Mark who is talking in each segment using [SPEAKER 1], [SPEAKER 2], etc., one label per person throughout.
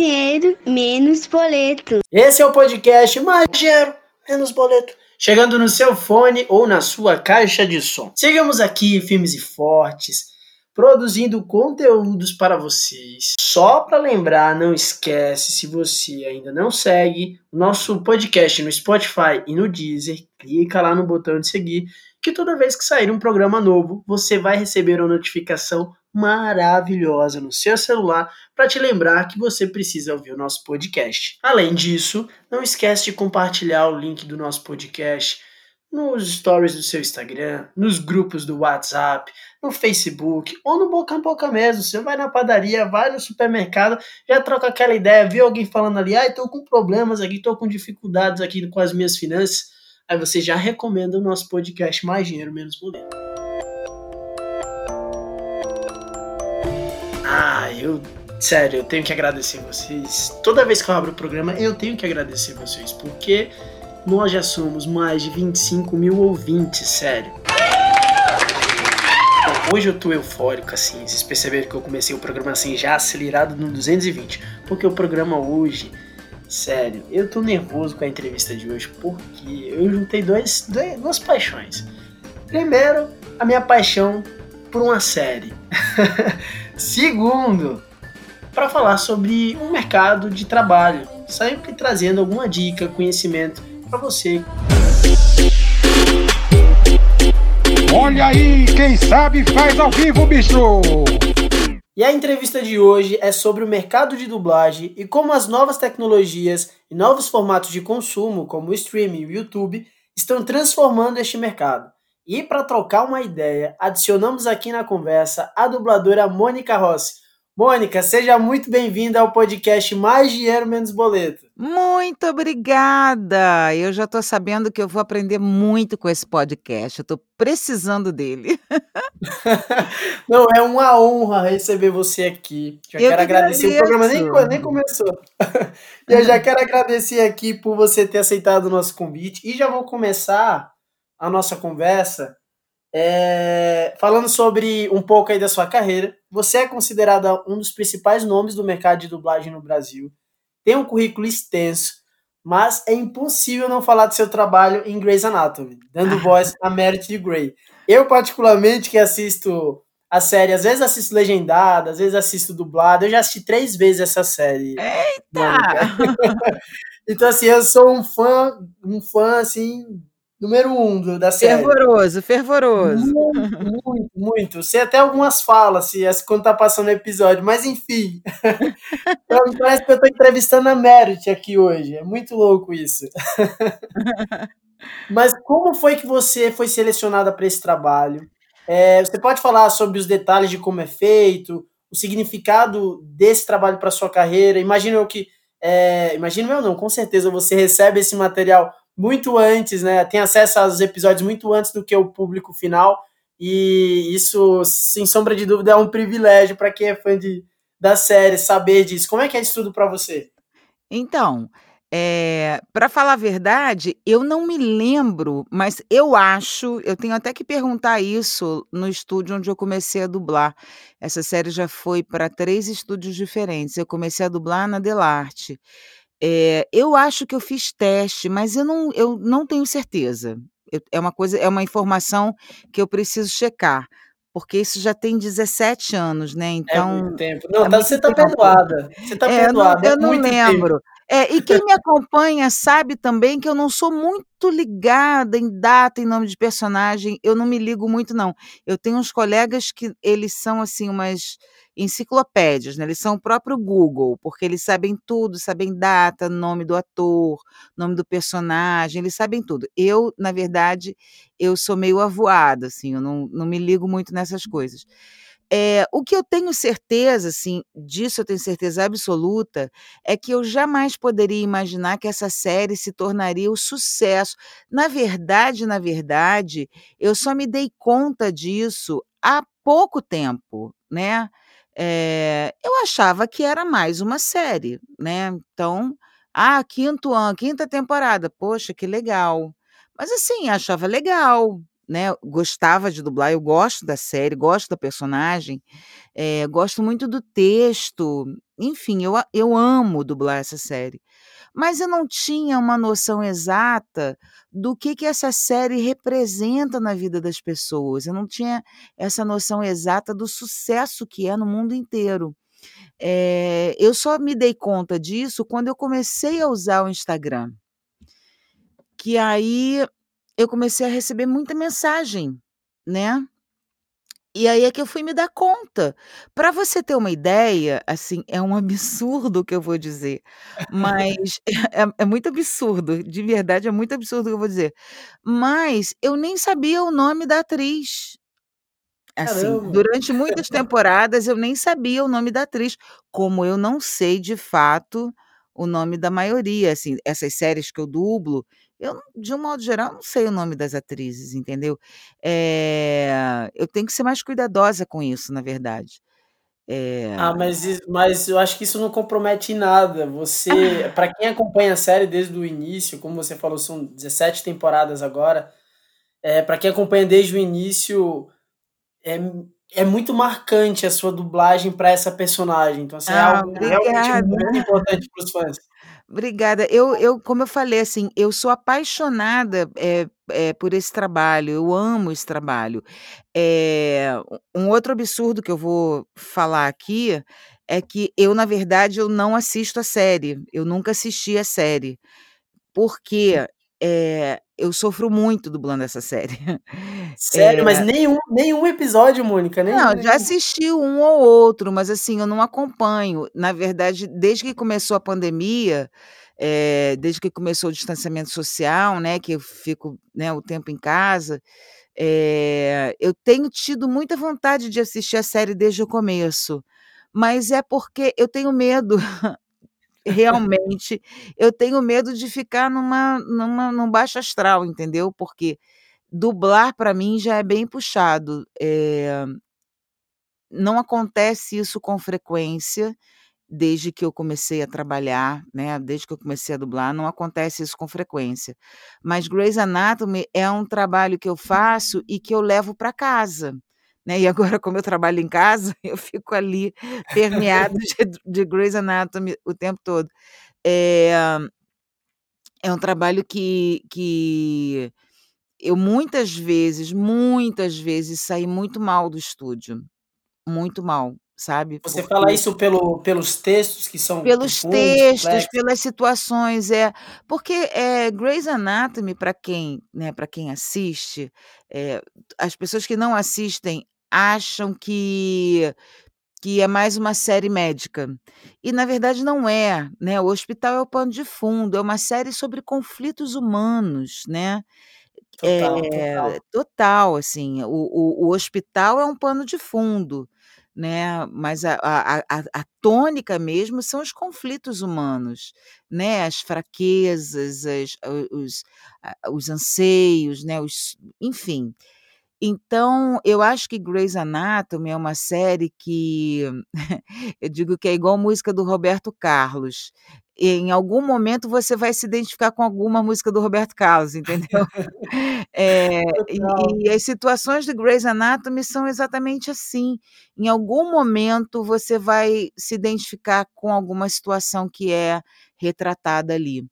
[SPEAKER 1] dinheiro, menos boleto.
[SPEAKER 2] Esse é o podcast Mais Dinheiro, Menos Boleto. Chegando no seu fone ou na sua caixa de som. Seguimos aqui, firmes e fortes, produzindo conteúdos para vocês. Só para lembrar, não esquece, se você ainda não segue nosso podcast no Spotify e no Deezer, clica lá no botão de seguir, que toda vez que sair um programa novo, você vai receber uma notificação maravilhosa no seu celular para te lembrar que você precisa ouvir o nosso podcast. Além disso, não esquece de compartilhar o link do nosso podcast nos stories do seu Instagram, nos grupos do WhatsApp, no Facebook ou no boca a boca mesmo. Você vai na padaria, vai no supermercado, já troca aquela ideia, viu alguém falando ali, ah, tô com problemas aqui, tô com dificuldades aqui com as minhas finanças. Aí você já recomenda o nosso podcast Mais Dinheiro, Menos Boleto. Ah, eu. Sério, eu tenho que agradecer vocês. Toda vez que eu abro o programa, eu tenho que agradecer vocês, porque nós já somos mais de 25 mil ouvintes, sério. Hoje eu tô eufórico, assim. Vocês perceberam que eu comecei o programa assim, já acelerado no 220. Porque o programa hoje, sério, eu tô nervoso com a entrevista de hoje, porque eu juntei dois, dois duas paixões. Primeiro, a minha paixão por uma série. Segundo, para falar sobre o um mercado de trabalho, sempre trazendo alguma dica, conhecimento para você.
[SPEAKER 3] Olha aí, quem sabe faz ao vivo, bicho!
[SPEAKER 2] E a entrevista de hoje é sobre o mercado de dublagem e como as novas tecnologias e novos formatos de consumo, como o streaming e o YouTube, estão transformando este mercado. E para trocar uma ideia, adicionamos aqui na conversa a dubladora Mônica Rossi. Mônica, seja muito bem-vinda ao podcast Mais Dinheiro Menos Boleto.
[SPEAKER 4] Muito obrigada! Eu já estou sabendo que eu vou aprender muito com esse podcast. Eu estou precisando dele.
[SPEAKER 2] Não, é uma honra receber você aqui. Já eu quero que agradecer. Agradeço. O programa nem, nem começou. eu já quero agradecer aqui por você ter aceitado o nosso convite. E já vou começar a nossa conversa é, falando sobre um pouco aí da sua carreira. Você é considerada um dos principais nomes do mercado de dublagem no Brasil. Tem um currículo extenso, mas é impossível não falar do seu trabalho em Grey's Anatomy, dando voz a Meredith Grey. Eu, particularmente, que assisto a série, às vezes assisto legendada, às vezes assisto dublada. Eu já assisti três vezes essa série.
[SPEAKER 4] Eita!
[SPEAKER 2] então, assim, eu sou um fã, um fã, assim, número um da série.
[SPEAKER 4] Fervoroso, fervoroso.
[SPEAKER 2] Muito, muito, muito. Sei até algumas falas, se, quando tá passando o episódio, mas enfim. Então, parece que eu tô entrevistando a Merit aqui hoje. É muito louco isso. mas como foi que você foi selecionada para esse trabalho? É, você pode falar sobre os detalhes de como é feito, o significado desse trabalho para sua carreira? Imagino eu que. É, imagino eu não, com certeza você recebe esse material muito antes, né? Tem acesso aos episódios muito antes do que o público final. E isso, sem sombra de dúvida, é um privilégio para quem é fã de, da série saber disso. Como é que é isso tudo para você?
[SPEAKER 4] Então, é, para falar a verdade, eu não me lembro, mas eu acho, eu tenho até que perguntar isso no estúdio onde eu comecei a dublar. Essa série já foi para três estúdios diferentes. Eu comecei a dublar na Delarte. É, eu acho que eu fiz teste, mas eu não eu não tenho certeza. Eu é uma coisa é uma informação que eu preciso checar, porque isso já tem 17 anos, né,
[SPEAKER 2] É muito tempo. Não, é tá você tá perdoada, você tá
[SPEAKER 4] É, eu não
[SPEAKER 2] perdoada, é
[SPEAKER 4] eu não
[SPEAKER 2] muito tempo.
[SPEAKER 4] lembro. É, e quem me acompanha sabe também que eu não sou muito ligada em data, em nome de personagem, eu não me ligo muito não. Eu tenho uns colegas que eles são, assim, umas enciclopédias, né, eles são o próprio Google, porque eles sabem tudo, sabem data, nome do ator, nome do personagem, eles sabem tudo. Eu, na verdade, eu sou meio avoada, assim, eu não não me ligo muito nessas coisas. Eh, o que eu tenho certeza, assim, disso eu tenho certeza absoluta, é que eu jamais poderia imaginar que essa série se tornaria o sucesso. Na verdade, na verdade, eu só me dei conta disso há pouco tempo, né. Eh, eu achava que era mais uma série, né, então, ah, quinto ano quinta temporada, poxa, que legal. Mas assim, achava legal, né, gostava de dublar, eu gosto da série, gosto da personagem, eh, gosto muito do texto, enfim, eu eu amo dublar essa série. Mas eu não tinha uma noção exata do que que essa série representa na vida das pessoas, eu não tinha essa noção exata do sucesso que é no mundo inteiro. Eh, eu só me dei conta disso quando eu comecei a usar o Instagram. Que aí eu comecei a receber muita mensagem, né. E aí é que eu fui me dar conta. Pra você ter uma ideia, assim, é um absurdo o que eu vou dizer, mas é é muito absurdo, de verdade é muito absurdo o que eu vou dizer, mas eu nem sabia o nome da atriz. Assim,
[SPEAKER 2] Caramba.
[SPEAKER 4] durante muitas temporadas eu nem sabia o nome da atriz, como eu não sei de fato o nome da maioria, assim, essas séries que eu dublo, eu de um modo geral, não sei o nome das atrizes, entendeu. Eh, eu tenho que ser mais cuidadosa com isso, na verdade.
[SPEAKER 2] Ah,
[SPEAKER 4] Eh
[SPEAKER 2] mas mas eu acho que isso não compromete em nada, você pra quem acompanha a série desde o início, como você falou, são 17 temporadas agora, eh, pra quem acompanha desde o início, é é muito marcante a sua dublagem pra essa personagem, então, assim, é
[SPEAKER 4] Ah,
[SPEAKER 2] algo realmente
[SPEAKER 4] obrigada.
[SPEAKER 2] muito importante para os fãs.
[SPEAKER 4] Obrigada. Eu eu como eu falei, assim, eu sou apaixonada, eh eh, por esse trabalho, eu amo esse trabalho. Eh, um outro absurdo que eu vou falar aqui, é que eu, na verdade, eu não assisto a série, eu nunca assisti a série, porque, eh, eu sofro muito dublando essa série.
[SPEAKER 2] Sério? Mas
[SPEAKER 4] Eh
[SPEAKER 2] nenhum nenhum episódio, Mônica, nenhum,
[SPEAKER 4] Não, já
[SPEAKER 2] nenhum?
[SPEAKER 4] assisti um ou outro, mas, assim, eu não acompanho. Na verdade, desde que começou a pandemia, eh, desde que começou o distanciamento social, né, que eu fico, né, o tempo em casa, eh, eu tenho tido muita vontade de assistir a série desde o começo, mas é porque eu tenho medo, realmente, eu tenho medo de ficar numa numa num baixo astral, entendeu, porque dublar pra mim já é bem puxado, eh não acontece isso com frequência, desde que eu comecei a trabalhar, né, desde que eu comecei a dublar, não acontece isso com frequência. Mas Grey's Anatomy é um trabalho que eu faço e que eu levo pra casa, né, e agora como eu trabalho em casa, eu fico ali permeada de de Grey's Anatomy o tempo todo. Eh, é um trabalho que que eu muitas vezes, muitas vezes saí muito mal do estúdio, muito mal, sabe,
[SPEAKER 2] Você fala
[SPEAKER 4] porque
[SPEAKER 2] isso pelo pelos textos que são
[SPEAKER 4] Pelos
[SPEAKER 2] profundos,
[SPEAKER 4] textos,
[SPEAKER 2] complexos?
[SPEAKER 4] pelas situações, é. Porque, eh, Grey's Anatomy pra quem, né, pra quem assiste, eh, as pessoas que não assistem acham que que é mais uma série médica, e na verdade não é, né, o hospital é o pano de fundo, é uma série sobre conflitos humanos, né.
[SPEAKER 2] Total,
[SPEAKER 4] Eh,
[SPEAKER 2] total.
[SPEAKER 4] total, assim, o o o hospital é um pano de fundo, né, mas a a a a tônica mesmo são os conflitos humanos, né, as fraquezas, as os os anseios, né, os enfim. Então, eu acho que Grey's Anatomy é uma série que eu digo que é igual música do Roberto Carlos, em algum momento você vai se identificar com alguma música do Roberto Carlos, entendeu.
[SPEAKER 2] Total.
[SPEAKER 4] e e as situações de Grey's Anatomy são exatamente assim, em algum momento você vai se identificar com alguma situação que é retratada ali.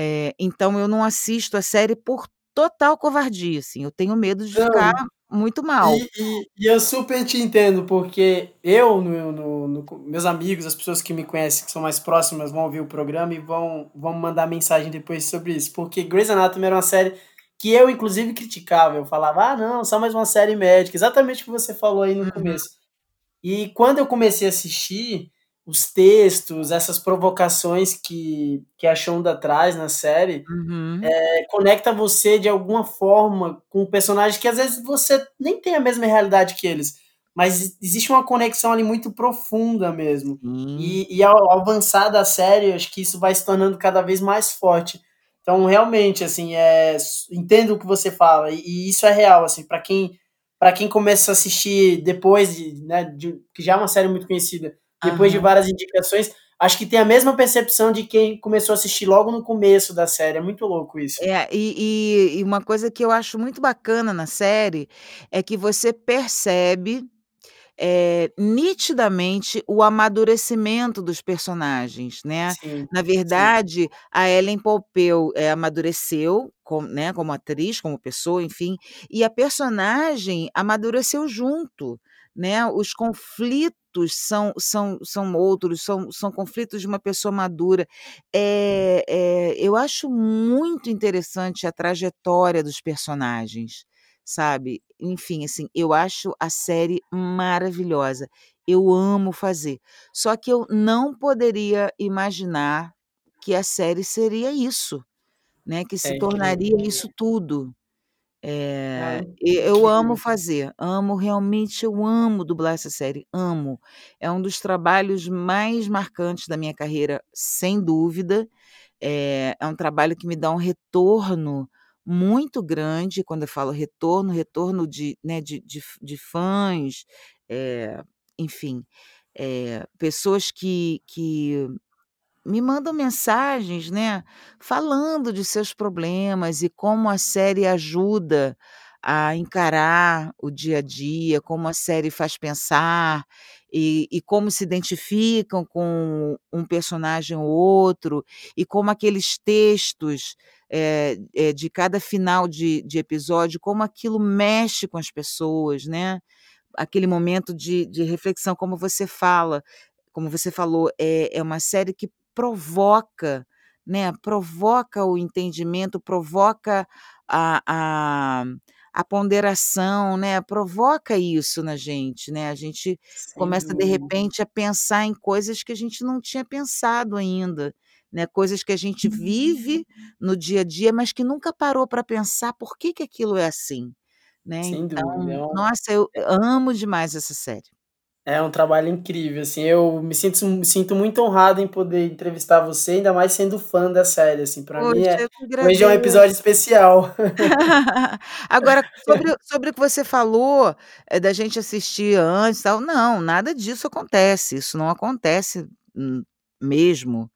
[SPEAKER 4] Eh, então eu não assisto a série por total covardia, assim, eu tenho medo de ficar
[SPEAKER 2] Não,
[SPEAKER 4] muito mal.
[SPEAKER 2] e e e eu super te entendo, porque eu no no no meus amigos, as pessoas que me conhecem, que são mais próximas, vão ouvir o programa e vão vão mandar mensagem depois sobre isso, porque Grey's Anatomy era uma série que eu inclusive criticava, eu falava: "Ah não, só mais uma série médica", exatamente o que você falou aí no
[SPEAKER 4] Uhum.
[SPEAKER 2] começo. E quando eu comecei a assistir, os textos, essas provocações que que a Shonda traz na série,
[SPEAKER 4] Uhum.
[SPEAKER 2] eh, conecta você de alguma forma com o personagem que às vezes você nem tem a mesma realidade que eles, mas existe uma conexão ali muito profunda mesmo.
[SPEAKER 4] Sim.
[SPEAKER 2] E e ao ao avançar da série, acho que isso vai se tornando cada vez mais forte. Então realmente, assim, s entendo o que você fala e e isso é real, assim, pra quem pra quem começa a assistir depois de, né, de que já é uma série muito conhecida, depois de várias indicações, acho que tem a mesma percepção de quem começou a assistir logo no começo da série. É muito louco isso.
[SPEAKER 4] É, e, e, e uma coisa que eu acho muito bacana na série é que você percebe é, nitidamente o amadurecimento dos personagens, né?
[SPEAKER 2] Sim,
[SPEAKER 4] Na
[SPEAKER 2] sim.
[SPEAKER 4] verdade, a Ellen Pompeu é, amadureceu como, né, como atriz, como pessoa, enfim, e a personagem amadureceu junto, né? Os conflitos são, são, são outros, são, são conflitos de uma pessoa madura. É, é, eu acho muito interessante a trajetória dos personagens sabe? Enfim, assim, eu acho a série maravilhosa. Eu amo fazer. Só que eu não poderia imaginar que a série seria isso, né? Que se
[SPEAKER 2] É incrível.
[SPEAKER 4] tornaria isso tudo. E eu amo fazer, amo, realmente eu amo dublar essa série, amo. É um dos trabalhos mais marcantes da minha carreira, sem dúvida. Eh, é um trabalho que me dá um retorno muito grande, quando eu falo retorno, retorno de, né, de de de fãs, eh, enfim, eh, pessoas que que me mandam mensagens, né, falando de seus problemas e como a série ajuda a encarar o dia a dia, como a série faz pensar, e e como se identificam com um personagem ou outro, e como aqueles textos, eh eh, de cada final de de episódio, como aquilo mexe com as pessoas, né. Aquele momento de de reflexão, como você fala como você falou, é é uma série que provoca, né, provoca o entendimento, provoca a a a ponderação, né, provoca isso na gente, né, a gente
[SPEAKER 2] Sem
[SPEAKER 4] começa, de
[SPEAKER 2] dúvida.
[SPEAKER 4] repente, a pensar em coisas que a gente não tinha pensado ainda, né, coisas que a gente vive no dia a dia, mas que nunca parou para pensar por que que aquilo é assim, né.
[SPEAKER 2] Sem dúvida.
[SPEAKER 4] Então,
[SPEAKER 2] É um
[SPEAKER 4] nossa, eu
[SPEAKER 2] é
[SPEAKER 4] amo demais essa série.
[SPEAKER 2] É um trabalho incrível, assim, eu me sinto me sinto muito honrado em poder entrevistar você, ainda mais sendo fã da série, assim, pra mim é hoje é um episódio especial.
[SPEAKER 4] Agora, sobre o sobre o que você falou, eh, da gente assistir antes, tal, não, nada disso acontece, isso não acontece, mesmo.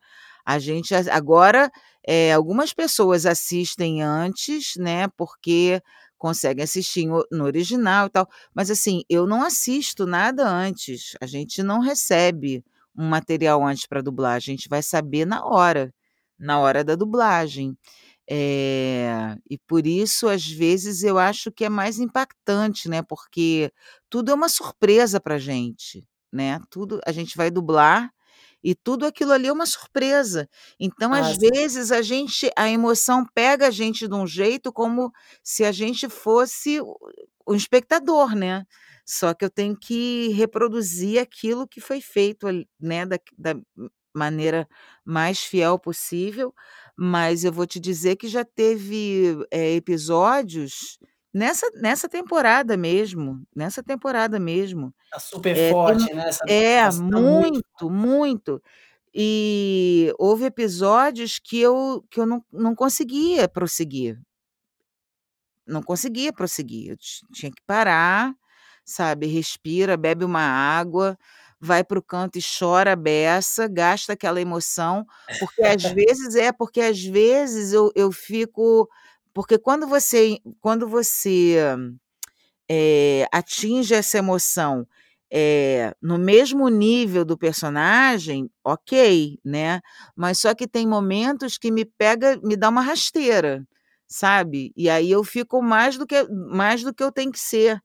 [SPEAKER 4] A gente agora, eh, algumas pessoas assistem antes, né, porque conseguem assistir no original e tal, mas assim, eu não assisto nada antes, a gente não recebe um material antes pra dublar, a gente vai saber na hora, na hora da dublagem. Eh, e por isso, às vezes, eu acho que é mais impactante, né, porque tudo é uma surpresa pra gente, né, tudo a gente vai dublar e tudo aquilo ali é uma surpresa. Então, às
[SPEAKER 2] sim.
[SPEAKER 4] vezes, a gente a emoção pega a gente de um jeito como se a gente fosse o o espectador, né. Só que eu tenho que reproduzir aquilo que foi feito ali, né, da da maneira mais fiel possível, mas eu vou te dizer que já teve, eh, episódios nessa nessa temporada mesmo, nessa temporada mesmo.
[SPEAKER 2] Tá super
[SPEAKER 4] tem
[SPEAKER 2] forte, né, essa
[SPEAKER 4] é,
[SPEAKER 2] essa muito
[SPEAKER 4] muito, muito. E houve episódios que eu que eu não não conseguia prosseguir. Não conseguia prosseguir, eu ti tinha que parar, sabe, respira, bebe uma água, vai para o canto e chora a beça, gasta aquela emoção, porque às vezes é, porque às vezes eu eu fico porque quando você quando você, eh, atinge essa emoção, eh, no mesmo nível do personagem, ok, né, mas só que tem momentos que me pega me dá uma rasteira, sabe, e aí eu fico mais do que mais do que eu tenho que ser.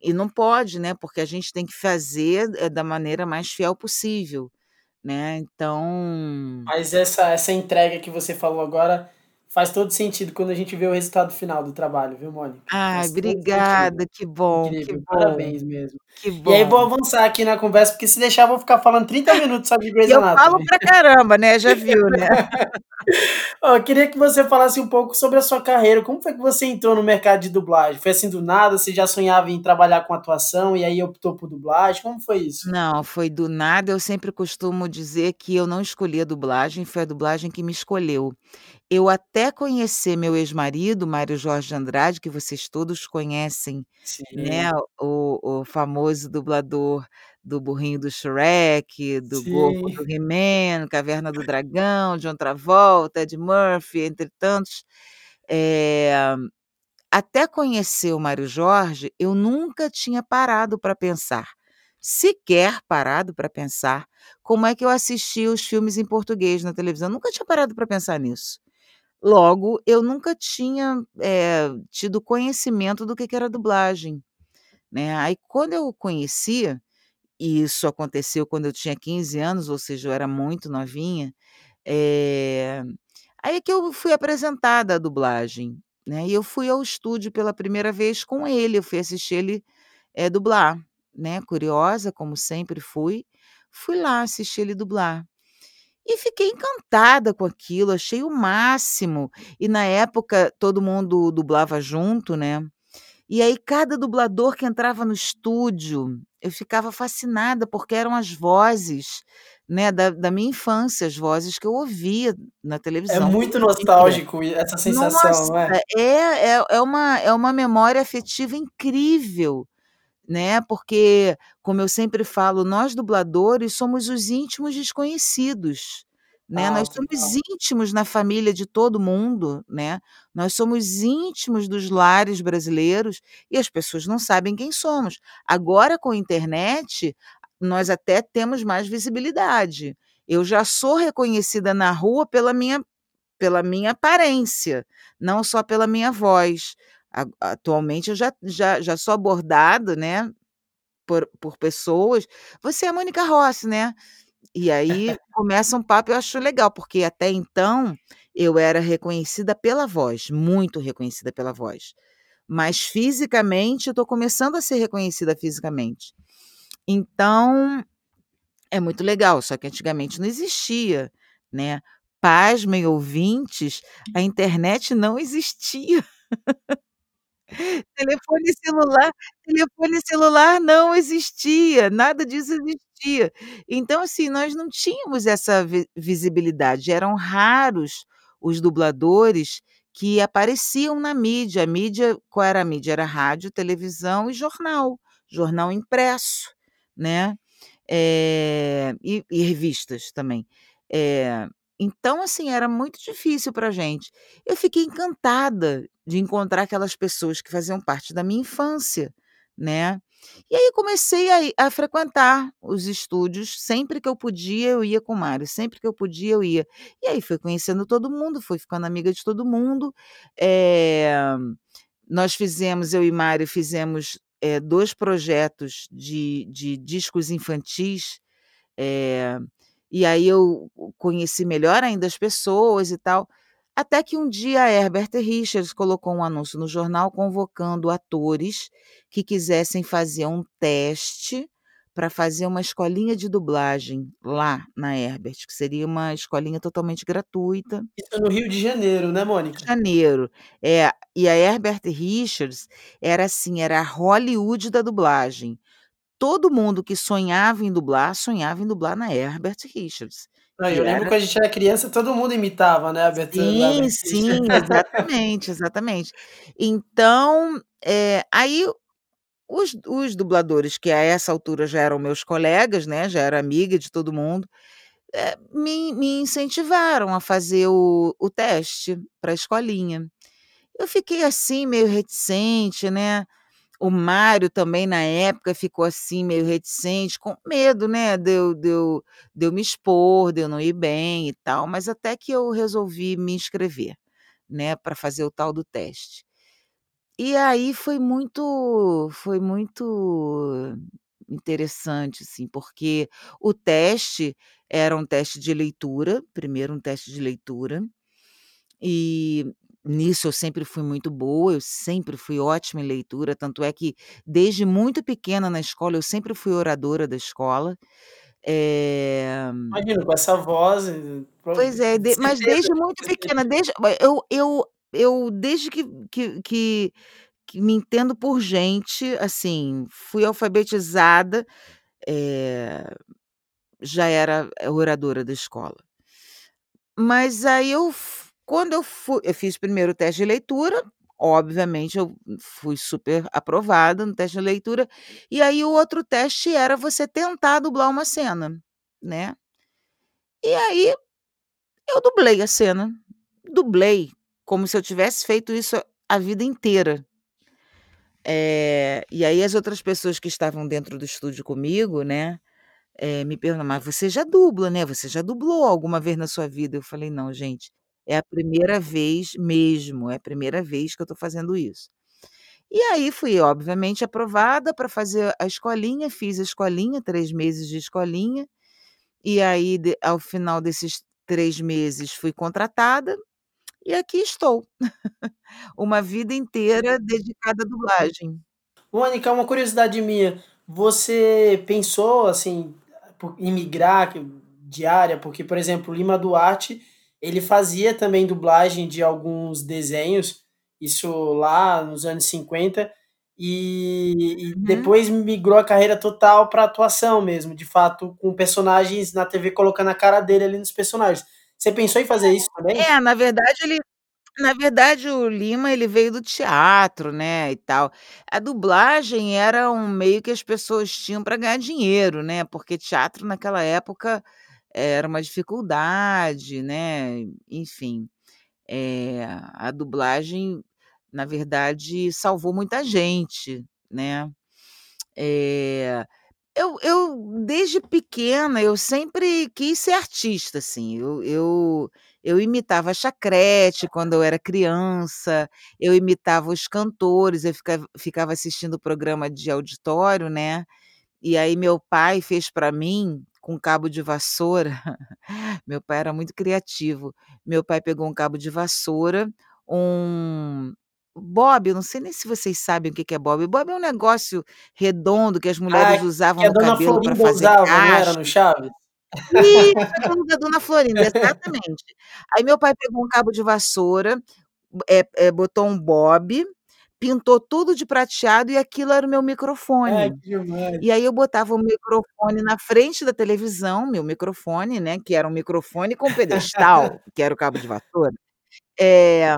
[SPEAKER 4] E não pode, né, porque a gente tem que fazer, eh, da maneira mais fiel possível, né, então
[SPEAKER 2] Mas essa essa entrega que você falou agora, faz todo sentido quando a gente vê o resultado final do trabalho, viu, Mônica.
[SPEAKER 4] Ai, obrigada, que bom, que
[SPEAKER 2] Incrível,
[SPEAKER 4] bom,
[SPEAKER 2] parabéns mesmo.
[SPEAKER 4] que
[SPEAKER 2] E aí vou
[SPEAKER 4] bom.
[SPEAKER 2] avançar aqui na conversa, porque se deixar eu vou ficar falando 30 minutos só de
[SPEAKER 4] E
[SPEAKER 2] Grey's
[SPEAKER 4] eu falo
[SPEAKER 2] Anatomy.
[SPEAKER 4] pra caramba, né, já viu, né.
[SPEAKER 2] Ó, eu queria que você falasse um pouco sobre a sua carreira, como foi que você entrou no mercado de dublagem? Foi assim do nada, você já sonhava em trabalhar com atuação e aí optou por dublagem, como foi isso?
[SPEAKER 4] Não, foi do nada, eu sempre costumo dizer que eu não escolhi a dublagem, foi a dublagem que me escolheu. Eu até conhecer meu ex-marido, Mário Jorge de Andrade, que vocês todos conhecem, né,
[SPEAKER 2] Sim.
[SPEAKER 4] o o famoso dublador do burrinho do Shrek, do
[SPEAKER 2] Sim.
[SPEAKER 4] do He-Man, Caverna do Dragão, John Travolta, Eddie Murphy, entre tantos. Eh, até conhecer o Mário Jorge, eu nunca tinha parado para pensar, sequer parado para pensar, como é que eu assistia os filmes em português na televisão, nunca tinha parado para pensar nisso. Logo, eu nunca tinha, eh, tido conhecimento do que que era dublagem, né. Aí quando eu conheci, e isso aconteceu quando eu tinha 15 anos, ou seja, eu era muito novinha, eh, aí é que eu fui apresentada à dublagem, né, e eu fui ao estúdio pela primeira vez com ele, eu fui assistir ele, eh, dublar, né, curiosa como sempre fui, fui lá assistir ele dublar. E fiquei encantada com aquilo, achei o máximo. E na época todo mundo dublava junto, né, e aí cada dublador que entrava no estúdio, eu ficava fascinada, porque eram as vozes, né, da da minha infância, as vozes que eu ouvia na
[SPEAKER 2] É
[SPEAKER 4] televisão quando
[SPEAKER 2] muito nostálgico essa sensação,
[SPEAKER 4] Nossa,
[SPEAKER 2] não é?
[SPEAKER 4] é é é uma é uma memória afetiva incrível, né, porque, como eu sempre falo, nós dubladores somos os íntimos desconhecidos, né,
[SPEAKER 2] Ah,
[SPEAKER 4] nós somos íntimos na família de todo mundo, né, nós somos íntimos dos lares brasileiros e as pessoas não sabem quem somos. Agora com a internet, nós até temos mais visibilidade. Eu já sou reconhecida na rua pela minha pela minha aparência, não só pela minha voz. Atualmente eu já já já sou abordada, né, por por pessoas: "Você é a Mônica Rossi, né?". E aí começa um papo, eu acho legal, porque até então eu era reconhecida pela voz, muito reconhecida pela voz, mas fisicamente eu tô começando a ser reconhecida fisicamente. Então, é muito legal, só que antigamente não existia, né. Pasmem ouvintes, a internet não existia. Telefone celular telefone celular não existia, nada disso existia. Então, assim, nós não tínhamos essa vi visibilidade, eram raros os dubladores que apareciam na mídia, a mídia qual era a mídia? Era rádio, televisão e jornal, jornal impresso, né, eh, e e revistas também. Eh, então, assim, era muito difícil pra gente. Eu fiquei encantada de encontrar aquelas pessoas que faziam parte da minha infância, né. E aí comecei a a frequentar os estúdios, sempre que eu podia eu ia com o Mário, sempre que eu podia eu ia. E aí fui conhecendo todo mundo, fui ficando amiga de todo mundo, eh, nós fizemos eu e Mário fizemos, eh, 2 projetos de de discos infantis, eh, e aí eu conheci melhor ainda as pessoas e tal, até que um dia a Herbert Richards colocou um anúncio no jornal convocando atores que quisessem fazer um teste pra fazer uma escolinha de dublagem lá na Herbert, que seria uma escolinha totalmente gratuita.
[SPEAKER 2] Isso no Rio de Janeiro, né, Mônica?
[SPEAKER 4] Janeiro. É, e a Herbert Richards era assim, era a Hollywood da dublagem. Todo mundo que sonhava em dublar, sonhava em dublar na Herbert Richards,
[SPEAKER 2] Não,
[SPEAKER 4] que
[SPEAKER 2] eu lembro
[SPEAKER 4] era
[SPEAKER 2] quando a gente era criança, todo mundo imitava, né, a abertura
[SPEAKER 4] Sim,
[SPEAKER 2] Herbert Richards.
[SPEAKER 4] sim, exatamente, exatamente. Então, eh, aí os os dubladores que a essa altura já eram meus colegas, né, já era amiga de todo mundo, eh, me me incentivaram a fazer o o teste pra escolinha. Eu fiquei assim meio reticente, né, o Mário também na época ficou assim meio reticente, com medo, né, de eu de eu de eu me expor, de eu não ir bem e tal, mas até que eu resolvi me inscrever, né, pra fazer o tal do teste. E aí foi muito foi muito interessante, assim, porque o teste era um teste de leitura, primeiro um teste de leitura, e nisso eu sempre fui muito boa, eu sempre fui ótima em leitura, tanto é que desde muito pequena na escola eu sempre fui oradora da escola, eh
[SPEAKER 2] Imagino, com essa voz, e pro
[SPEAKER 4] Pois é, de mas
[SPEAKER 2] certeza
[SPEAKER 4] desde muito pequena, desde eu eu eu desde que que que que me entendo por gente, assim, fui alfabetizada, eh, já era oradora da escola. Mas aí eu Quando eu fui eu fiz primeiro o teste de leitura, obviamente eu fui super aprovada no teste de leitura, e aí o outro teste era você tentar dublar uma cena, né. E aí, eu dublei a cena, dublei como se eu tivesse feito isso a vida inteira. Eh, e aí as outras pessoas que estavam dentro do estúdio comigo, né, eh, me perguntam: "Mas você já dubla, né, você já dublou alguma vez na sua vida?" Eu falei: "Não gente, é a primeira vez mesmo, é a primeira vez que eu estou fazendo isso". E aí fui obviamente aprovada para fazer a escolinha, fiz a escolinha, 3 meses de escolinha, e aí de ao final desses 3 meses fui contratada, e aqui estou. Uma vida inteira dedicada à dublagem.
[SPEAKER 2] Mônica, uma curiosidade minha, você pensou, assim, em migrar de área? Porque, por exemplo, Lima Duarte, ele fazia também dublagem de alguns desenhos, isso lá nos anos 50, e e
[SPEAKER 4] Uhum.
[SPEAKER 2] depois migrou a carreira total pra atuação mesmo, de fato, com personagens na TV colocando a cara dele ali nos personagens. Você pensou em fazer isso também?
[SPEAKER 4] É, na verdade ele na verdade o Lima ele veio do teatro, né, e tal. A dublagem era um meio que as pessoas tinham para ganhar dinheiro, né, porque teatro naquela época era uma dificuldade, né, enfim. Eh, a dublagem, na verdade, salvou muita gente, né. Eh, eu eu desde pequena eu sempre quis ser artista, assim, eu eu eu imitava a Chacrete quando eu era criança, eu imitava os cantores, eu ficava ficava assistindo o programa de auditório, né, e aí meu pai fez para mim, com cabo de vassoura, meu pai era muito criativo, meu pai pegou um cabo de vassoura, um bob, eu não sei nem se vocês sabem o que é bob, bob é um negócio redondo que as
[SPEAKER 2] Ah,
[SPEAKER 4] mulheres usavam
[SPEAKER 2] que a
[SPEAKER 4] no cabelo para fazer
[SPEAKER 2] usava, não era, no Chaves?
[SPEAKER 4] Isso, da dona Florinda, exatamente. Aí meu pai pegou um cabo de vassoura, eh eh, botou um bob, pintou tudo de prateado e aquilo era o meu
[SPEAKER 2] Ai,
[SPEAKER 4] microfone.
[SPEAKER 2] que demais.
[SPEAKER 4] E aí eu botava o microfone na frente da televisão, meu microfone, né, que era um microfone com pedestal, que era o cabo de vassoura, eh,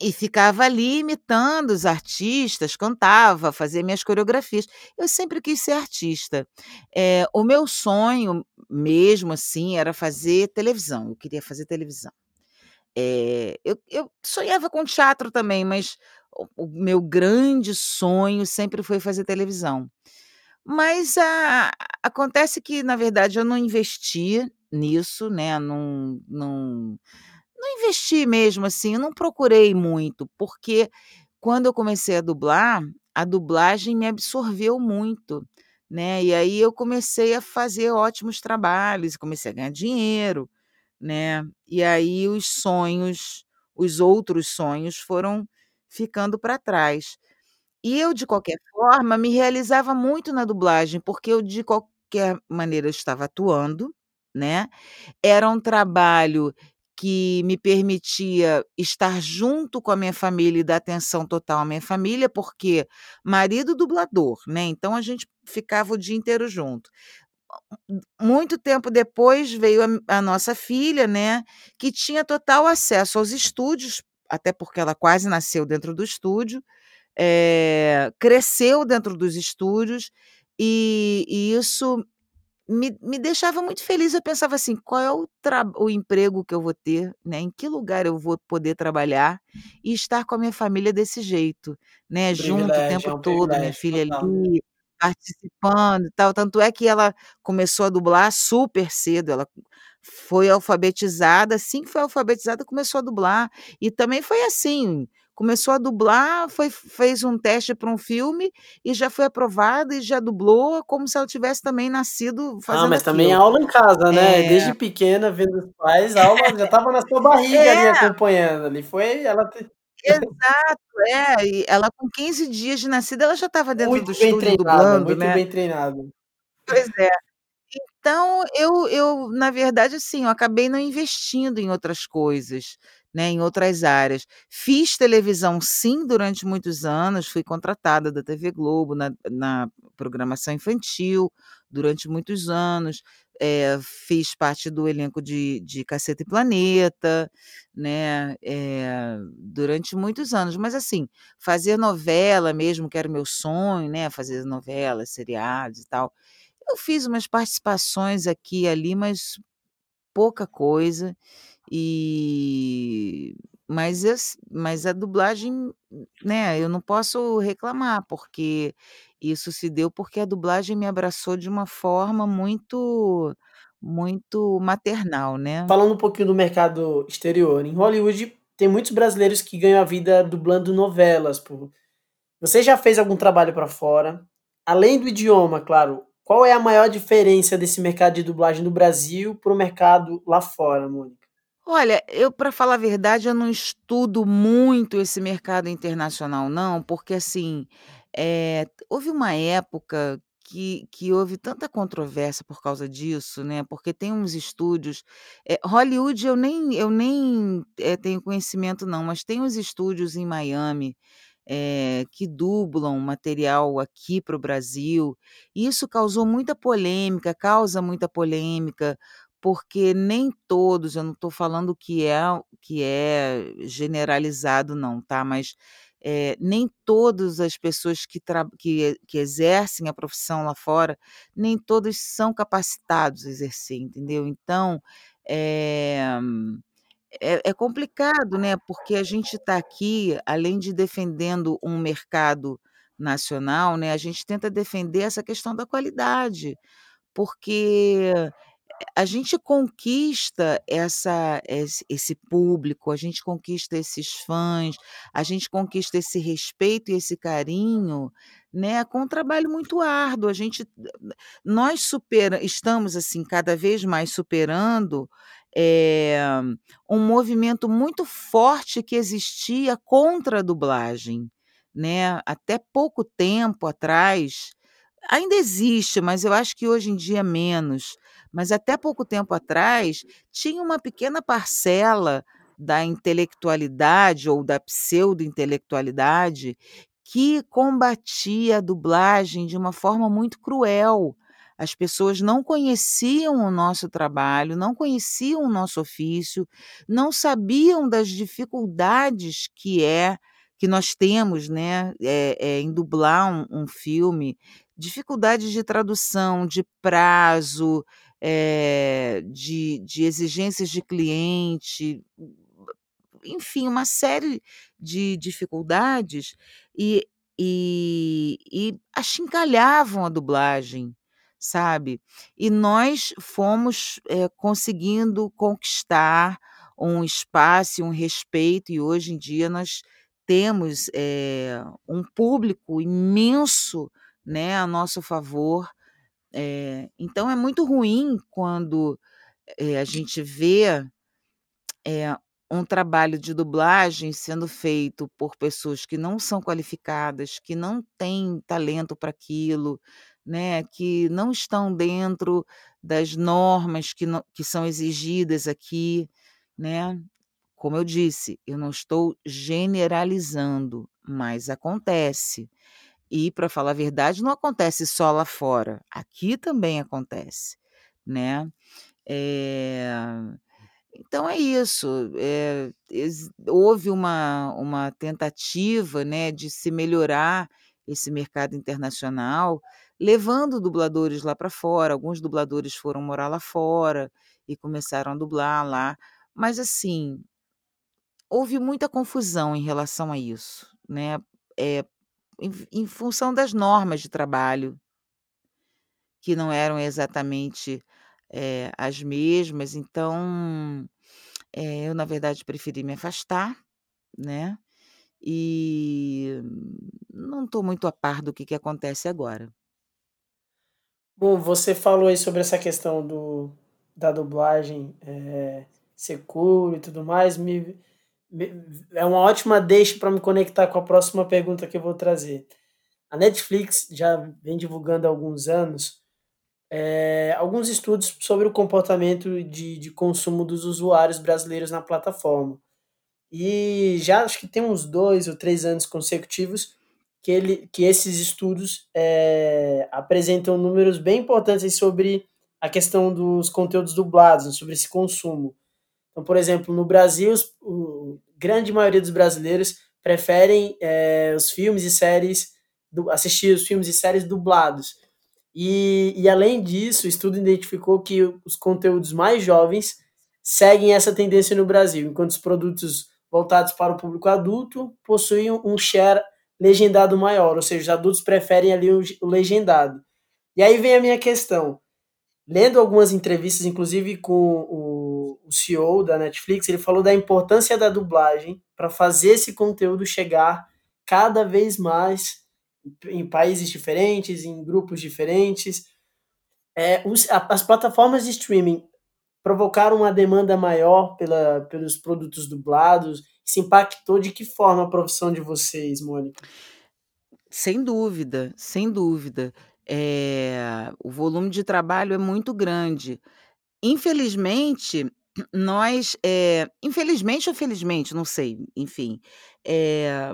[SPEAKER 4] e ficava ali imitando os artistas, cantava, fazia minhas coreografias. Eu sempre quis ser artista. Eh, o meu sonho mesmo, assim, era fazer televisão, eu queria fazer televisão. Eh, eu eu sonhava com teatro também, mas o meu grande sonho sempre foi fazer televisão. Mas a acontece que na verdade eu não investi nisso, né, não não não investi mesmo, assim, eu não procurei muito, porque quando eu comecei a dublar, a dublagem me absorveu muito, né, e aí eu comecei a fazer ótimos trabalhos, comecei a ganhar dinheiro, né, e aí os sonhos, os outros sonhos foram ficando para trás. E eu de qualquer forma me realizava muito na dublagem, porque eu de qualquer maneira estava atuando, né, era um trabalho que me permitia estar junto com a minha família e dar atenção total à minha família, porque marido dublador, né, então a gente ficava o dia inteiro junto. Muito tempo depois veio a a nossa filha, né, que tinha total acesso aos estúdios, até porque ela quase nasceu dentro do estúdio, eh, cresceu dentro dos estúdios, e e isso me me deixava muito feliz, eu pensava assim: "Qual é o o emprego que eu vou ter, né, em que lugar eu vou poder trabalhar e estar com a minha família desse jeito, né, junto o tempo
[SPEAKER 2] é um
[SPEAKER 4] todo, minha filha
[SPEAKER 2] total.
[SPEAKER 4] ali, participando e tal", tanto é que ela começou a dublar super cedo, ela foi alfabetizada, assim que foi alfabetizada começou a dublar, e também foi assim, começou a dublar, foi fez um teste para um filme e já foi aprovada e já dublou como se ela tivesse também nascido
[SPEAKER 2] Ah,
[SPEAKER 4] fazendo
[SPEAKER 2] mas também
[SPEAKER 4] aquilo.
[SPEAKER 2] aula em casa, né,
[SPEAKER 4] Eh
[SPEAKER 2] desde pequena vendo os pais, aula já estava na sua barriga ali
[SPEAKER 4] É.
[SPEAKER 2] acompanhando, ali foi ela te
[SPEAKER 4] Exato, é, e ela com 15 dias de nascida ela já estava dentro do
[SPEAKER 2] Muito bem
[SPEAKER 4] estúdio
[SPEAKER 2] treinada,
[SPEAKER 4] dublando,
[SPEAKER 2] muito
[SPEAKER 4] né.
[SPEAKER 2] bem treinada.
[SPEAKER 4] Pois é. Então eu eu na verdade, assim, eu acabei não investindo em outras coisas, né, em outras áreas. Fiz televisão sim durante muitos anos, fui contratada da TV Globo na na programação infantil, durante muitos anos, eh, fiz parte do elenco de de Caceta e Planeta, né, eh, durante muitos anos. Mas, assim, fazer novela mesmo, que era o meu sonho, né, fazer novelas, seriados e tal, eu fiz umas participações aqui e ali, mas pouca coisa, e mas as mas a dublagem, né, eu não posso reclamar, porque isso se deu porque a dublagem me abraçou de uma forma muito muito maternal, né.
[SPEAKER 2] Falando um pouquinho do mercado exterior, em Hollywood tem muitos brasileiros que ganham a vida dublando novelas. Você já fez algum trabalho para fora? Além do idioma, claro, qual é a maior diferença desse mercado de dublagem do Brasil para o mercado lá fora, Mônica?
[SPEAKER 4] Olha, eu para falar a verdade, eu não estudo muito esse mercado internacional não, porque assim, eh, houve uma época que que houve tanta controvérsia por causa disso, né, porque tem uns estúdios eh, Hollywood eu nem eu nem, eh, tenho conhecimento não, mas tem uns estúdios em Miami, eh, que dublam material aqui para o Brasil, isso causou muita polêmica, causa muita polêmica, porque nem todos, eu não estou falando que é que é generalizado não, tá, mas, eh, nem todas as pessoas que que que exercem a profissão lá fora, nem todos são capacitados a exercer, entendeu. Então, eh, é é complicado, né, porque a gente está aqui, além de defendendo um mercado nacional, né, a gente tenta defender essa questão da qualidade, porque a gente conquista essa esse público, a gente conquista esses fãs, a gente conquista esse respeito e esse carinho, né, com um trabalho muito árduo, a gente nós supera estamos, assim, cada vez mais superando, eh, um movimento muito forte que existia contra a dublagem, né, até pouco tempo atrás ainda existe, mas eu acho que hoje em dia menos, mas até pouco tempo atrás, tinha uma pequena parcela da intelectualidade ou da pseudo-intelectualidade que combatia a dublagem de uma forma muito cruel. As pessoas não conheciam o nosso trabalho, não conheciam o nosso ofício, não sabiam das dificuldades que é que nós temos, né, eh eh, em dublar um um filme, dificuldades de tradução, de prazo, eh, de de exigências de cliente, enfim, uma série de dificuldades, e e e achincalhavam a dublagem, sabe. E nós fomos, eh, conseguindo conquistar um espaço um respeito, e hoje em dia nós temos, eh, um público imenso, né, a nosso favor, eh, então é muito ruim quando, a gente vê, um trabalho de dublagem sendo feito por pessoas que não são qualificadas, que não têm talento para aquilo, né, que não estão dentro das normas que não que são exigidas aqui, né. Como eu disse, eu não estou generalizando, mas acontece. E para falar a verdade, não acontece só lá fora, aqui também acontece, né. Eh, então é isso, exi houve uma uma tentativa, né, de se melhorar esse mercado internacional, levando dubladores lá para fora, alguns dubladores foram morar lá fora e começaram a dublar lá, mas assim houve muita confusão em relação a isso, né, eh, em em função das normas de trabalho que não eram exatamente, eh, as mesmas, então, eh, eu na verdade preferi me afastar, né, e não estou muito a par do que que acontece agora.
[SPEAKER 2] Bom, você falou aí sobre essa questão do da dublagem, cool e tudo mais, me me é uma ótima deixa para me conectar com a próxima pergunta que eu vou trazer. A Netflix já vem divulgando há alguns anos, eh, alguns estudos sobre o comportamento de de consumo dos usuários brasileiros na plataforma. E já acho que tem uns 2 ou 3 anos consecutivos que ele que esses estudos, eh, apresentam números bem importantes sobre a questão dos conteúdos dublados, né, sobre esse consumo. Então, por exemplo, no Brasil, a grande maioria dos brasileiros preferem é, os filmes e séries, assistir os filmes e séries dublados. E, e além disso, o estudo identificou que os conteúdos mais jovens seguem essa tendência no Brasil, enquanto os produtos voltados para o público adulto possuem um share legendado maior, ou seja, os adultos preferem ali o, legendado. E aí vem a minha questão. Lendo algumas entrevistas, inclusive com o, o CEO da Netflix, ele falou da importância da dublagem para fazer esse conteúdo chegar cada vez mais em países diferentes, em grupos diferentes. É, os, as plataformas de streaming provocaram uma demanda maior pela, pelos produtos dublados? Isso impactou de que forma a profissão de vocês, Mônica?
[SPEAKER 4] Sem dúvida, sem dúvida. É, o volume de trabalho é muito grande. Infelizmente, nós, é, infelizmente ou felizmente, não sei, enfim, é,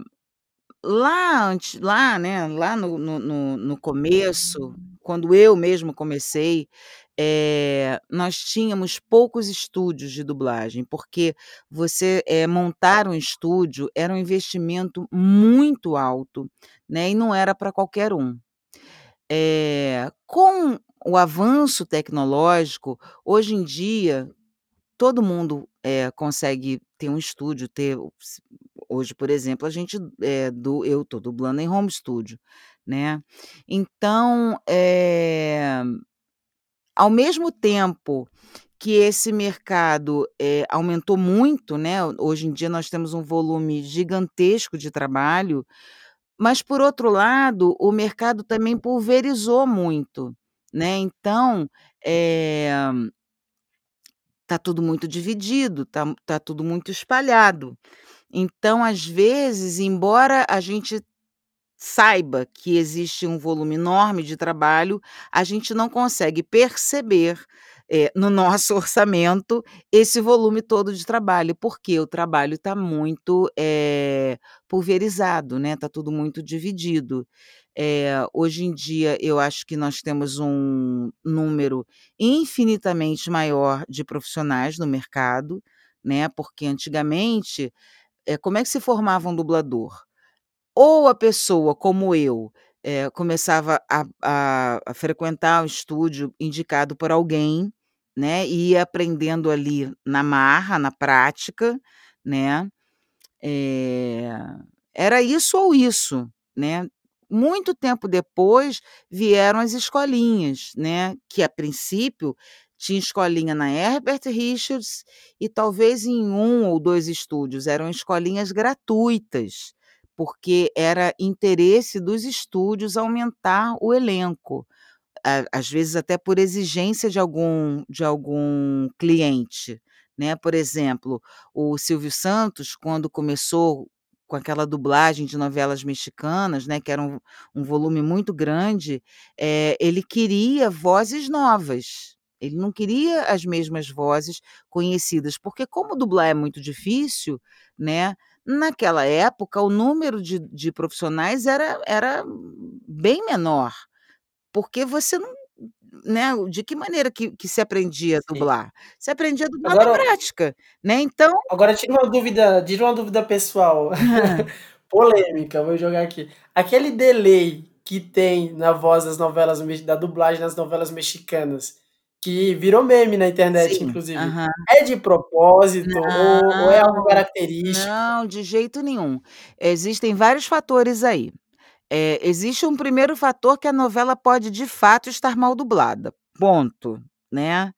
[SPEAKER 4] lá antes, lá, né, lá no, no, no, começo, quando eu mesmo comecei, eh, nós tínhamos poucos estúdios de dublagem, porque você, eh, montar um estúdio era um investimento muito alto, né, e não era para qualquer um. Eh, com o avanço tecnológico, hoje em dia, todo mundo, consegue ter um estúdio, ter hoje, por exemplo, a gente, do eu estou dublando em home studio, né. Então, eh ao mesmo tempo que esse mercado, eh, aumentou muito, né, hoje em dia nós temos um volume gigantesco de trabalho, mas por outro lado, o mercado também pulverizou muito, né, então, eh tá tudo muito dividido, tá tá tudo muito espalhado. Então, às vezes, embora a gente saiba que existe um volume enorme de trabalho, a gente não consegue perceber, eh, no nosso orçamento, esse volume todo de trabalho, porque o trabalho está muito, eh, pulverizado, né, está tudo muito dividido. Eh, hoje em dia, eu acho que nós temos um número infinitamente maior de profissionais no mercado, né, porque antigamente, como é que se formava um dublador? Ou a pessoa, como eu, eh, começava a a a frequentar o estúdio indicado por alguém, né, e ia aprendendo ali na marra, na prática, né, eh, era isso ou isso, né. Muito tempo depois vieram as escolinhas, né, que a princípio tinha escolinha na Herbert Richards e talvez em um ou dois estúdios, eram escolinhas gratuitas porque era interesse dos estúdios aumentar o elenco, às vezes até por exigência de algum de algum cliente, né. Por exemplo, o Silvio Santos, quando começou com aquela dublagem de novelas mexicanas, né, que era um um volume muito grande, eh, ele queria vozes novas, ele não queria as mesmas vozes conhecidas, porque como dublar é muito difícil, né, Naquela época, o número de de profissionais era era bem menor, porque você não né, de que maneira que que se aprendia a
[SPEAKER 2] Sim.
[SPEAKER 4] dublar? Se aprendia a dublar na
[SPEAKER 2] Agora
[SPEAKER 4] prática, né, então
[SPEAKER 2] agora tira uma dúvida tira uma dúvida pessoal, polêmica, vou jogar aqui. Aquele delay que tem na voz das novelas da dublagem nas novelas mexicanas, que virou meme na internet
[SPEAKER 4] Sim,
[SPEAKER 2] inclusive,
[SPEAKER 4] aham.
[SPEAKER 2] é de propósito ou ou é algo
[SPEAKER 4] Não,
[SPEAKER 2] característico?
[SPEAKER 4] não, de jeito nenhum. Existem vários fatores aí. Eh, existe um primeiro fator que a novela pode de fato estar mal dublada, ponto, né.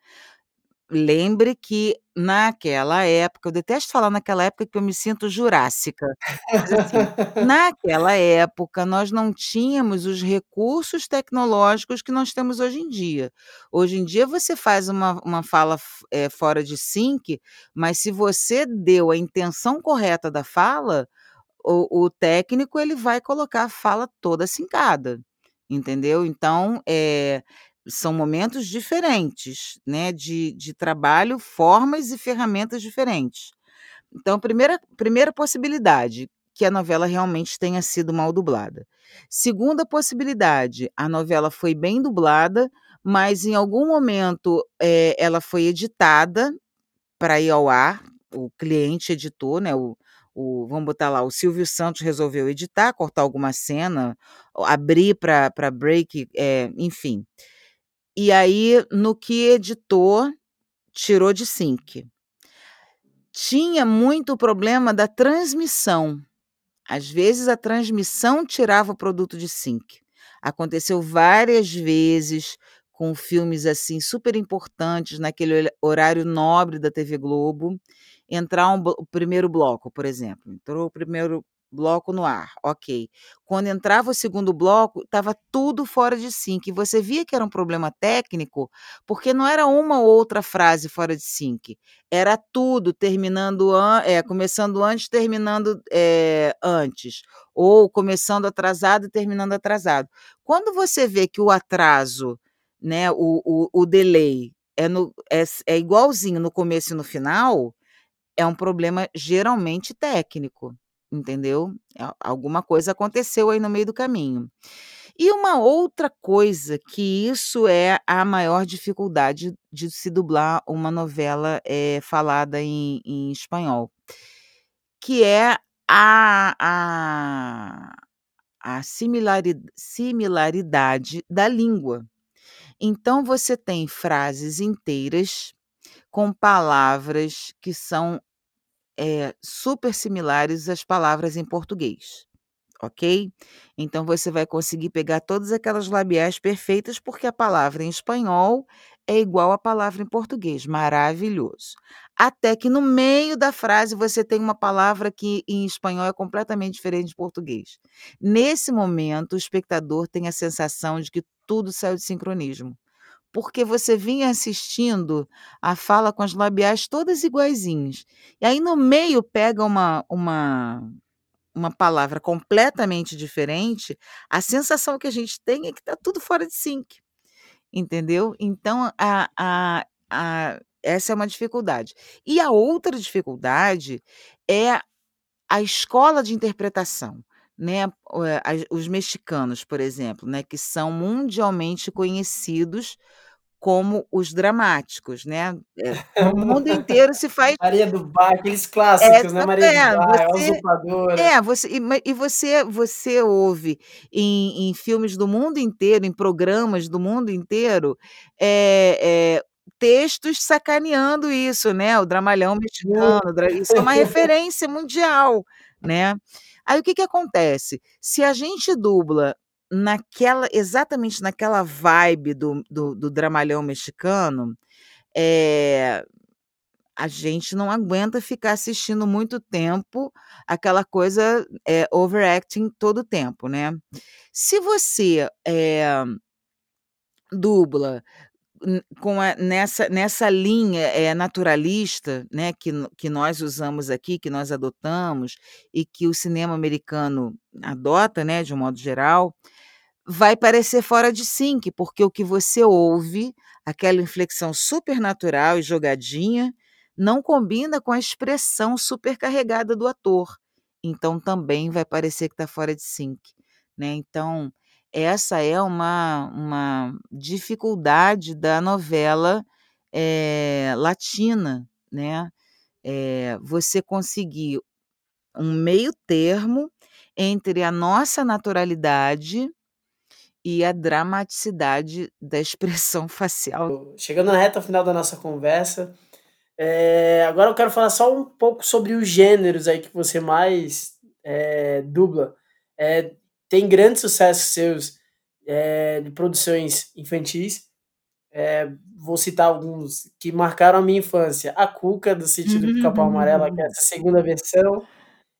[SPEAKER 4] Lembre que naquela época eu detesto falar naquela época que eu me sinto jurássica, mas assim, naquela época nós não tínhamos os recursos tecnológicos que nós temos hoje em dia. Hoje em dia você faz uma uma fala eh, fora de sync, mas se você deu a intenção correta da fala, o o técnico ele vai colocar a fala toda sincada, entendeu. Então, eh, são momentos diferentes, né, de de trabalho, formas e ferramentas diferentes. Então primeira primeira possibilidade, que a novela realmente tenha sido mal dublada. Segunda possibilidade, a novela foi bem dublada, mas em algum momento é, ela foi editada para ir ao ar, o cliente editou, né? O, o, vamos botar lá, o Silvio Santos resolveu editar, cortar alguma cena, abrir para break, é, enfim. E aí, no que editou, tirou de sync. Tinha muito problema da transmissão. Às vezes a transmissão tirava o produto de sync. Aconteceu várias vezes com filmes assim super importantes naquele horário nobre da TV Globo, entrar um, o primeiro bloco, por exemplo. Entrou o primeiro bloco no ar, ok. Quando entrava o segundo bloco, estava tudo fora de sync. Você via que era um problema técnico, porque não era uma ou outra frase fora de sync. Era tudo terminando, é, começando antes, terminando é, antes. Ou começando atrasado e terminando atrasado. Quando você vê que o atraso, né, o, o, o delay, é, no, é, é igualzinho no começo e no final, é um problema geralmente técnico entendeu? Alguma coisa aconteceu aí no meio do caminho. E uma outra coisa que isso é a maior dificuldade de se dublar uma novela é, falada em, em espanhol, que é a, a, a similaridade, similaridade da língua. Então você tem frases inteiras com palavras que são é, super similares às palavras em português, ok? Então você vai conseguir pegar todas aquelas labiais perfeitas, porque a palavra em espanhol é igual à palavra em português. Maravilhoso. Até que no meio da frase você tem uma palavra que em espanhol é completamente diferente de português. Nesse momento, o espectador tem a sensação de que tudo saiu de sincronismo porque você vinha assistindo a fala com as labiais todas iguaizinhas. E aí no meio pega uma uma uma palavra completamente diferente, a sensação que a gente tem é que está tudo fora de sync, entendeu? Então a, a, a, essa é uma dificuldade. E a outra dificuldade é a escola de interpretação. Né, os mexicanos, por exemplo, né, que são mundialmente conhecidos como os dramáticos, né? É, no mundo inteiro se faz.
[SPEAKER 2] Maria do Bar, aqueles clássicos, né? Maria é, do Bar, você, a usurpadora.
[SPEAKER 4] É, você, e, e você, você ouve em, em, filmes do mundo inteiro, em programas do mundo inteiro, é, é, textos sacaneando isso, né? O dramalhão mexicano, isso é uma referência mundial, né? Aí o que, que acontece? Se a gente dubla naquela exatamente naquela vibe do, do, do dramalhão mexicano, é, a gente não aguenta ficar assistindo muito tempo aquela coisa é, overacting todo tempo, né? Se você é, dubla com a, nessa, nessa linha é, naturalista né, que, que nós usamos aqui, que nós adotamos e que o cinema americano adota, né, de um modo geral, vai parecer fora de sync, porque o que você ouve, aquela inflexão supernatural e jogadinha, não combina com a expressão supercarregada do ator. Então também vai parecer que está fora de sync. Né? Então, essa é uma, uma dificuldade da novela é, latina, né? É, você conseguir um meio termo entre a nossa naturalidade e a dramaticidade da expressão facial.
[SPEAKER 2] Chegando na reta final da nossa conversa, é, agora eu quero falar só um pouco sobre os gêneros aí que você mais é, dubla. É, tem grandes sucessos seus é, de produções infantis. É, vou citar alguns que marcaram a minha infância. A Cuca, do Sítio do Pica-Pau Amarelo, que é essa segunda versão.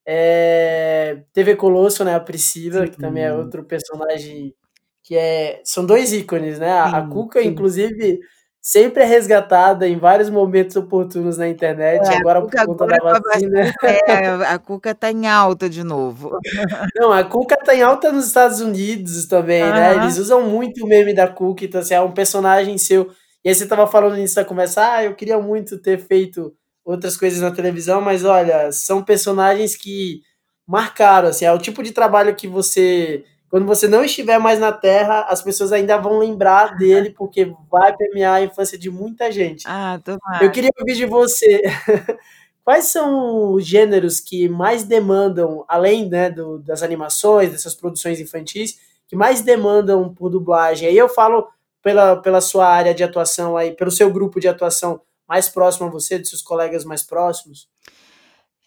[SPEAKER 2] É, TV Colosso, né? A Priscila, que também é outro personagem que é, são dois ícones, né? A, sim, a Cuca, sim. inclusive, sempre é resgatada em vários momentos oportunos na internet, é, agora por conta da vacina.
[SPEAKER 4] É, a Cuca tá em alta de novo.
[SPEAKER 2] Não, a Cuca tá em alta nos Estados Unidos também, uhum. né? Eles usam muito o meme da Cuca, então assim, é um personagem seu. E aí você tava falando nisso da conversa, ah, eu queria muito ter feito outras coisas na televisão, mas olha, são personagens que marcaram, assim, é o tipo de trabalho que você quando você não estiver mais na Terra, as pessoas ainda vão lembrar dele, porque vai permear a infância de muita gente.
[SPEAKER 4] Ah, tomara.
[SPEAKER 2] Eu queria ouvir de você. Quais são os gêneros que mais demandam, além né, do, das animações, dessas produções infantis, que mais demandam por dublagem? Aí eu falo pela, pela sua área de atuação aí, pelo seu grupo de atuação mais próximo a você, dos seus colegas mais próximos.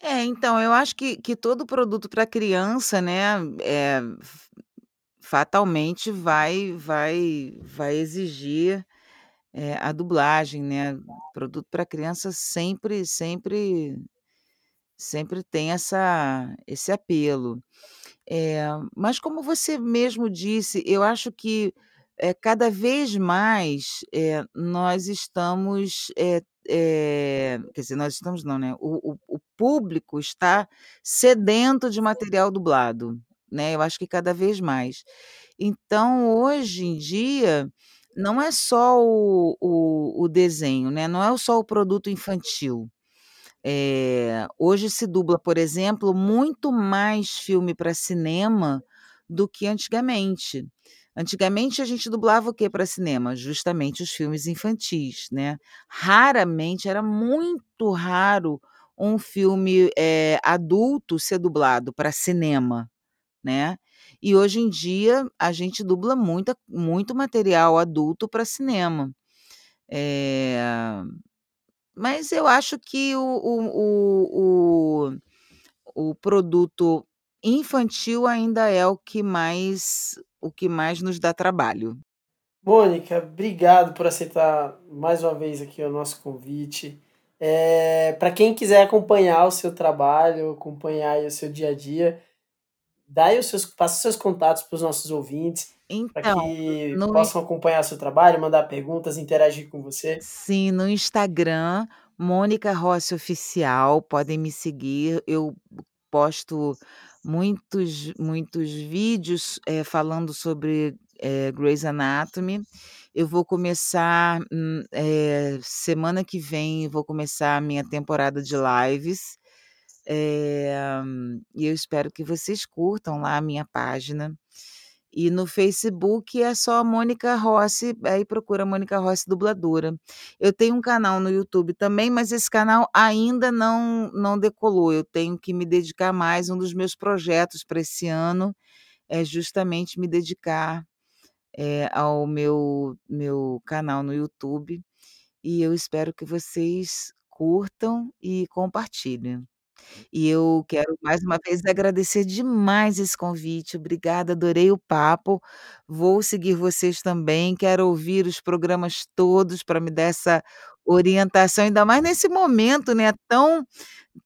[SPEAKER 4] É, então, eu acho que, que todo produto para criança, né, é, fatalmente vai vai vai exigir, eh, a dublagem, né. Produto para criança sempre sempre sempre tem essa esse apelo. Eh, mas como você mesmo disse, eu acho que, eh, cada vez mais, nós estamos, quer dizer, nós estamos não, né, o o o público está sedento de material dublado, né, eu acho que cada vez mais. Então, hoje em dia, não é só o o o desenho, né, não é só o produto infantil. Eh, hoje se dubla, por exemplo, muito mais filme para cinema do que antigamente. Antigamente a gente dublava o quê para cinema? Justamente os filmes infantis, né. Raramente, era muito raro um filme, eh, adulto ser dublado para cinema, né. E hoje em dia a gente dubla muita muito material adulto para cinema. Eh, mas eu acho que o o o o produto infantil ainda é o que mais o que mais nos dá trabalho.
[SPEAKER 2] Mônica, obrigado por aceitar mais uma vez aqui o nosso convite. Eh, pra quem quiser acompanhar o seu trabalho, acompanhar o seu dia a dia, dá os seus passa os seus contatos para os nossos ouvintes, para
[SPEAKER 4] Então,
[SPEAKER 2] que
[SPEAKER 4] no in
[SPEAKER 2] possam acompanhar seu trabalho, mandar perguntas, interagir com você.
[SPEAKER 4] Sim, no Instagram, Mônica Rossi Oficial, podem me seguir. Eu posto muitos muitos vídeos, eh, falando sobre, eh, Grey's Anatomy. Eu vou começar, eh, semana que vem, vou começar a minha temporada de lives, eh, e eu espero que vocês curtam lá a minha página. E no Facebook é só Mônica Rossi, aí procura Mônica Rossi dubladora. Eu tenho um canal no YouTube também, mas esse canal ainda não não decolou, eu tenho que me dedicar mais, um dos meus projetos para esse ano é justamente me dedicar, eh, ao meu meu canal no YouTube, e eu espero que vocês curtam e compartilhem. E eu quero mais uma vez agradecer demais esse convite, obrigada, adorei o papo. Vou seguir vocês também, quero ouvir os programas todos para me dar essa orientação, ainda mais nesse momento, né, tão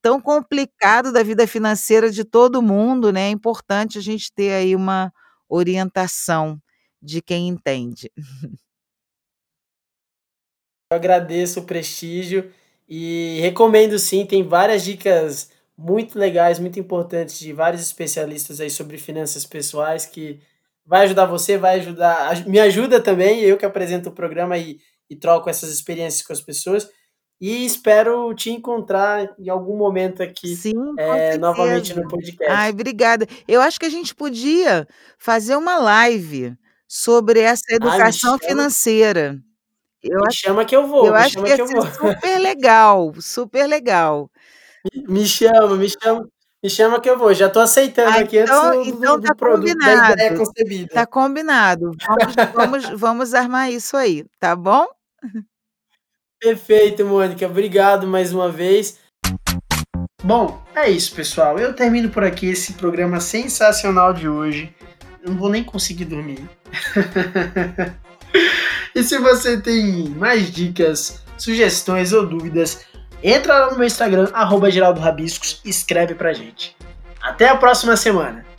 [SPEAKER 4] tão complicado da vida financeira de todo mundo, né, é importante a gente ter aí uma orientação de quem entende.
[SPEAKER 2] Eu agradeço o prestígio e recomendo sim, tem várias dicas muito legais, muito importantes de vários especialistas aí sobre finanças pessoais que vai ajudar você, vai ajudar aju me ajuda também, eu que apresento o programa e e troco essas experiências com as pessoas, e espero te encontrar em algum momento aqui,
[SPEAKER 4] Sim,
[SPEAKER 2] eh, novamente no
[SPEAKER 4] Ai,
[SPEAKER 2] podcast.
[SPEAKER 4] obrigada. Eu acho que a gente podia fazer uma live sobre essa
[SPEAKER 2] Ai,
[SPEAKER 4] educação
[SPEAKER 2] chama
[SPEAKER 4] financeira. Eu
[SPEAKER 2] me
[SPEAKER 4] acho
[SPEAKER 2] chama que eu vou,
[SPEAKER 4] eu
[SPEAKER 2] me
[SPEAKER 4] acho que
[SPEAKER 2] que eu vou.
[SPEAKER 4] super legal, super legal.
[SPEAKER 2] Me chama, me chama me chama que eu vou, já estou aceitando
[SPEAKER 4] Ah,
[SPEAKER 2] aqui antes
[SPEAKER 4] então
[SPEAKER 2] do do
[SPEAKER 4] então
[SPEAKER 2] do
[SPEAKER 4] tá
[SPEAKER 2] produto da ideia
[SPEAKER 4] combinado, tá
[SPEAKER 2] concebida.
[SPEAKER 4] combinado. Vamos vamos vamos armar isso aí, tá bom?
[SPEAKER 2] Perfeito, Mônica, obrigado mais uma vez. Bom, é isso pessoal, eu termino por aqui esse programa sensacional de hoje, não vou nem conseguir dormir. E se você tem mais dicas, sugestões ou dúvidas, entra lá no meu Instagram, arroba Geraldo Rabiscos, e escreve pra gente. Até a próxima semana!